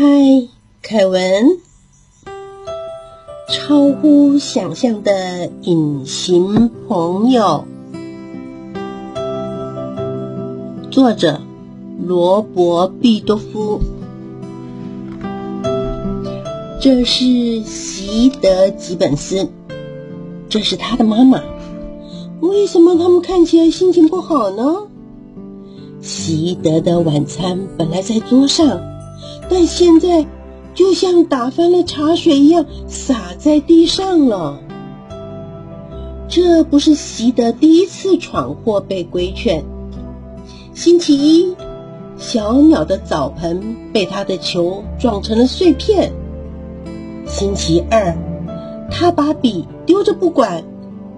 嗨，凯文，超乎想象的隐形朋友，作者罗伯·毕多夫。这是席德·吉本斯，这是他的妈妈。为什么他们看起来心情不好呢？席德的晚餐本来在桌上，但现在就像打翻了茶水一样洒在地上了。这不是席德第一次闯祸被规劝。星期一，小鸟的澡盆被他的球撞成了碎片。星期二，他把笔丢着不管，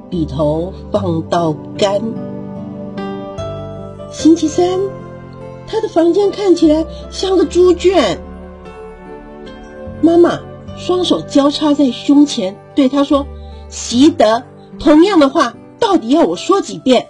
笔头放到干。星期三，他的房间看起来像个猪圈。妈妈双手交叉在胸前，对他说：“习得，同样的话，到底要我说几遍？”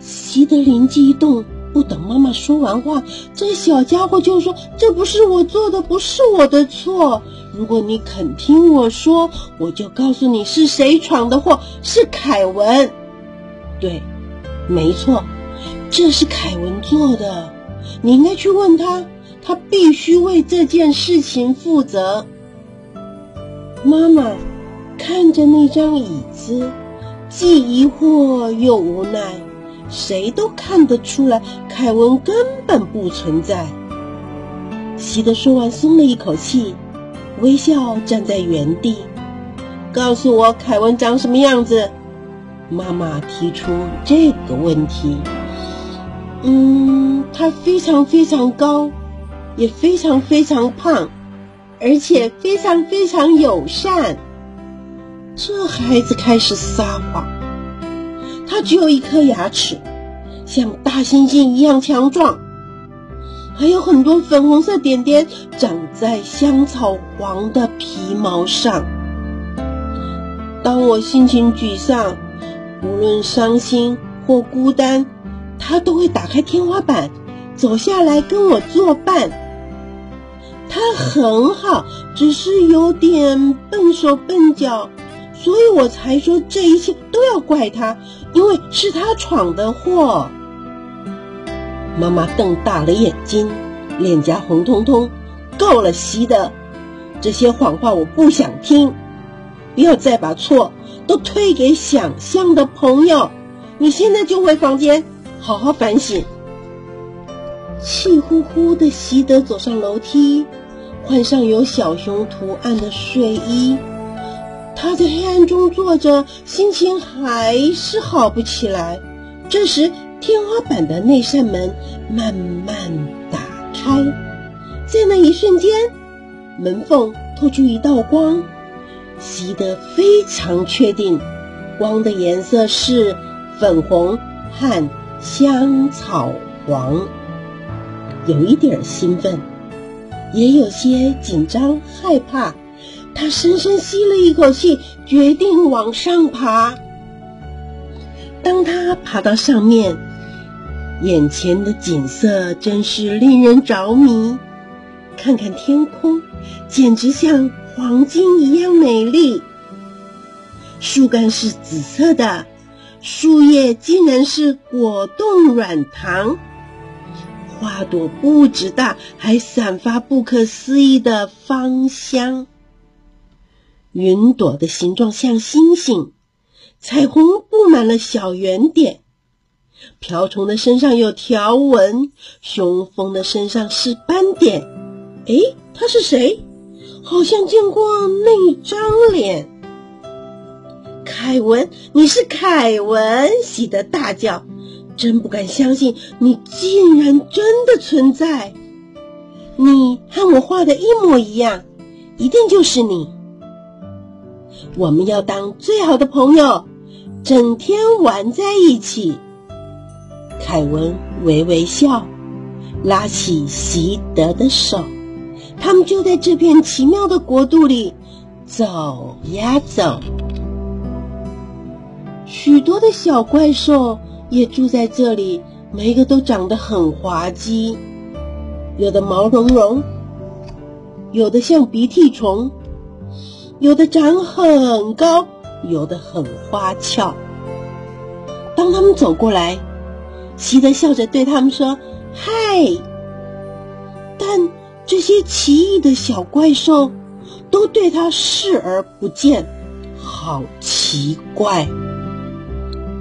习得灵机一动，不等妈妈说完话，这小家伙就说：“这不是我做的，不是我的错。如果你肯听我说，我就告诉你是谁闯的祸，是凯文。”对。没错，这是凯文做的。你应该去问他，他必须为这件事情负责。妈妈看着那张椅子，既疑惑又无奈。谁都看得出来，凯文根本不存在。喜德说完，松了一口气，微笑站在原地，告诉我凯文长什么样子。妈妈提出这个问题。嗯，他非常非常高，也非常非常胖，而且非常非常友善。这孩子开始撒谎。他只有一颗牙齿，像大猩猩一样强壮，还有很多粉红色点点长在香草黄的皮毛上。当我心情沮丧。无论伤心或孤单，他都会打开天花板，走下来跟我作伴。他很好，只是有点笨手笨脚，所以我才说这一切都要怪他，因为是他闯的祸。妈妈瞪大了眼睛，脸颊红彤彤。够了，西的，这些谎话我不想听，不要再把错。都推给想象的朋友，你现在就回房间，好好反省。气呼呼的习德走上楼梯，换上有小熊图案的睡衣。他在黑暗中坐着，心情还是好不起来。这时，天花板的那扇门慢慢打开，在那一瞬间，门缝透出一道光。习得非常确定，光的颜色是粉红和香草黄，有一点兴奋，也有些紧张害怕。他深深吸了一口气，决定往上爬。当他爬到上面，眼前的景色真是令人着迷。看看天空，简直像……黄金一样美丽，树干是紫色的，树叶竟然是果冻软糖，花朵不止大，还散发不可思议的芳香。云朵的形状像星星，彩虹布满了小圆点，瓢虫的身上有条纹，雄蜂的身上是斑点。诶，它是谁？好像见过那张脸，凯文，你是凯文！喜得大叫，真不敢相信你竟然真的存在。你和我画的一模一样，一定就是你。我们要当最好的朋友，整天玩在一起。凯文微微笑，拉起习德的手。他们就在这片奇妙的国度里走呀走，许多的小怪兽也住在这里，每一个都长得很滑稽。有的毛茸茸，有的像鼻涕虫，有的长很高，有的很花俏。当他们走过来，西德笑着对他们说：“嗨！”但这些奇异的小怪兽都对他视而不见，好奇怪！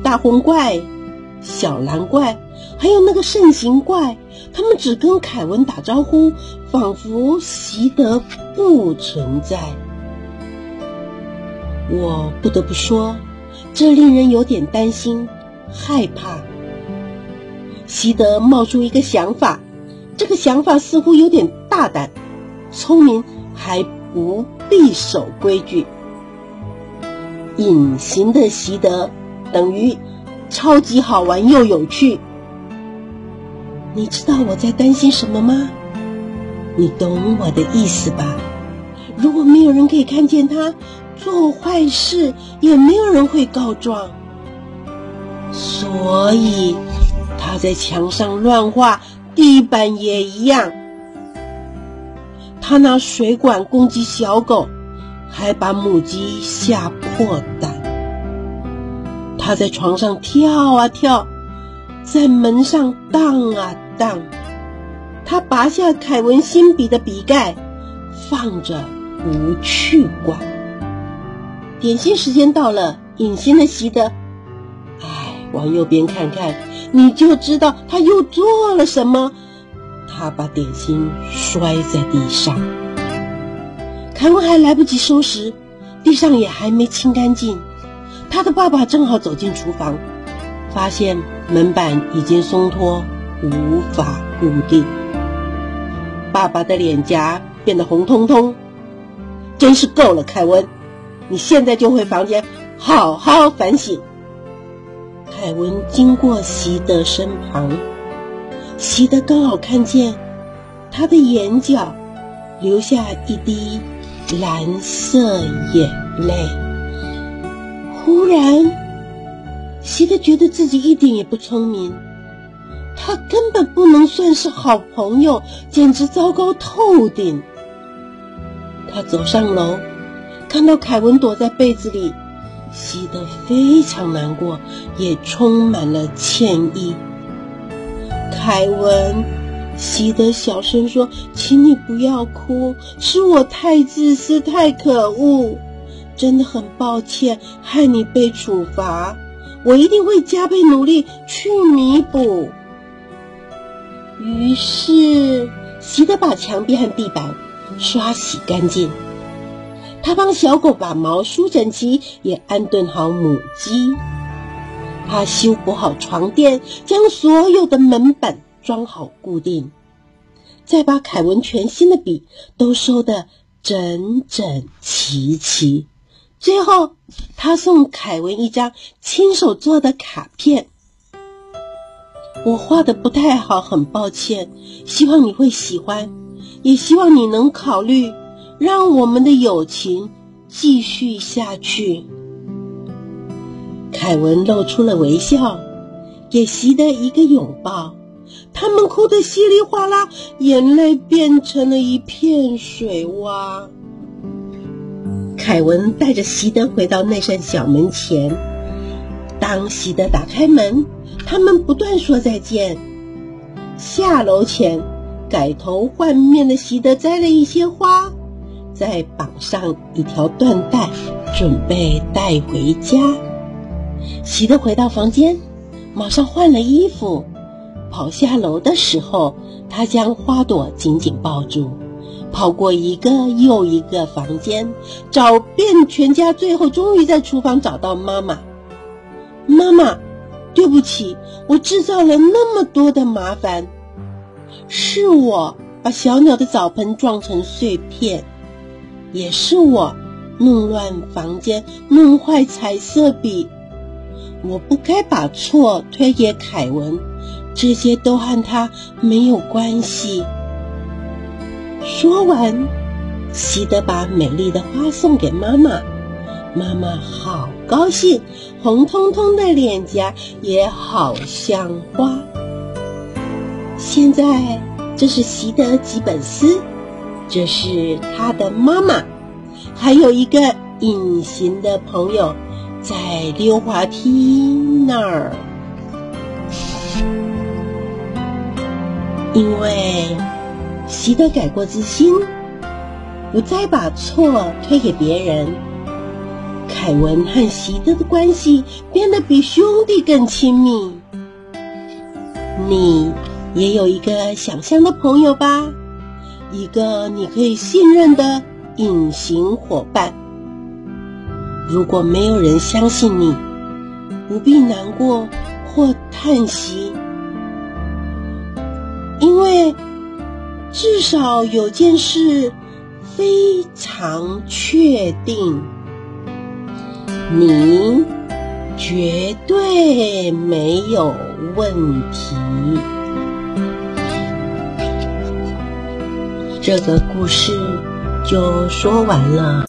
大红怪、小蓝怪，还有那个圣形怪，他们只跟凯文打招呼，仿佛习德不存在。我不得不说，这令人有点担心、害怕。习德冒出一个想法。这个想法似乎有点大胆，聪明还不必守规矩。隐形的习得等于超级好玩又有趣。你知道我在担心什么吗？你懂我的意思吧？如果没有人可以看见他做坏事，也没有人会告状，所以他在墙上乱画。地板也一样。他拿水管攻击小狗，还把母鸡吓破胆。他在床上跳啊跳，在门上荡啊荡。他拔下凯文新笔的笔盖，放着不去管。点心时间到了，隐形的习得，哎，往右边看看。你就知道他又做了什么。他把点心摔在地上，凯文还来不及收拾，地上也还没清干净。他的爸爸正好走进厨房，发现门板已经松脱，无法固定。爸爸的脸颊变得红彤彤，真是够了，凯文！你现在就回房间，好好反省。凯文经过席德身旁，席德刚好看见他的眼角流下一滴蓝色眼泪。忽然，席德觉得自己一点也不聪明，他根本不能算是好朋友，简直糟糕透顶。他走上楼，看到凯文躲在被子里。洗得非常难过，也充满了歉意。凯文，洗得小声说：“请你不要哭，是我太自私，太可恶，真的很抱歉，害你被处罚。我一定会加倍努力去弥补。”于是，洗得把墙壁和地板刷洗干净。他帮小狗把毛梳整齐，也安顿好母鸡。他修补好床垫，将所有的门板装好固定，再把凯文全新的笔都收得整整齐齐。最后，他送凯文一张亲手做的卡片。我画的不太好，很抱歉，希望你会喜欢，也希望你能考虑。让我们的友情继续下去。凯文露出了微笑，给习德一个拥抱。他们哭得稀里哗啦，眼泪变成了一片水洼。凯文带着席德回到那扇小门前。当席德打开门，他们不断说再见。下楼前，改头换面的席德摘了一些花。再绑上一条缎带，准备带回家。席德回到房间，马上换了衣服，跑下楼的时候，他将花朵紧紧抱住，跑过一个又一个房间，找遍全家，最后终于在厨房找到妈妈。妈妈，对不起，我制造了那么多的麻烦，是我把小鸟的澡盆撞成碎片。也是我弄乱房间，弄坏彩色笔。我不该把错推给凯文，这些都和他没有关系。说完，西德把美丽的花送给妈妈，妈妈好高兴，红彤彤的脸颊也好像花。现在这是席德吉本斯，这是他的妈妈，还有一个隐形的朋友在溜滑梯那儿。因为习得改过自新，不再把错推给别人，凯文和习德的关系变得比兄弟更亲密。你也有一个想象的朋友吧？一个你可以信任的隐形伙伴。如果没有人相信你，不必难过或叹息。至少有件事非常确定，你绝对没有问题。这个故事就说完了。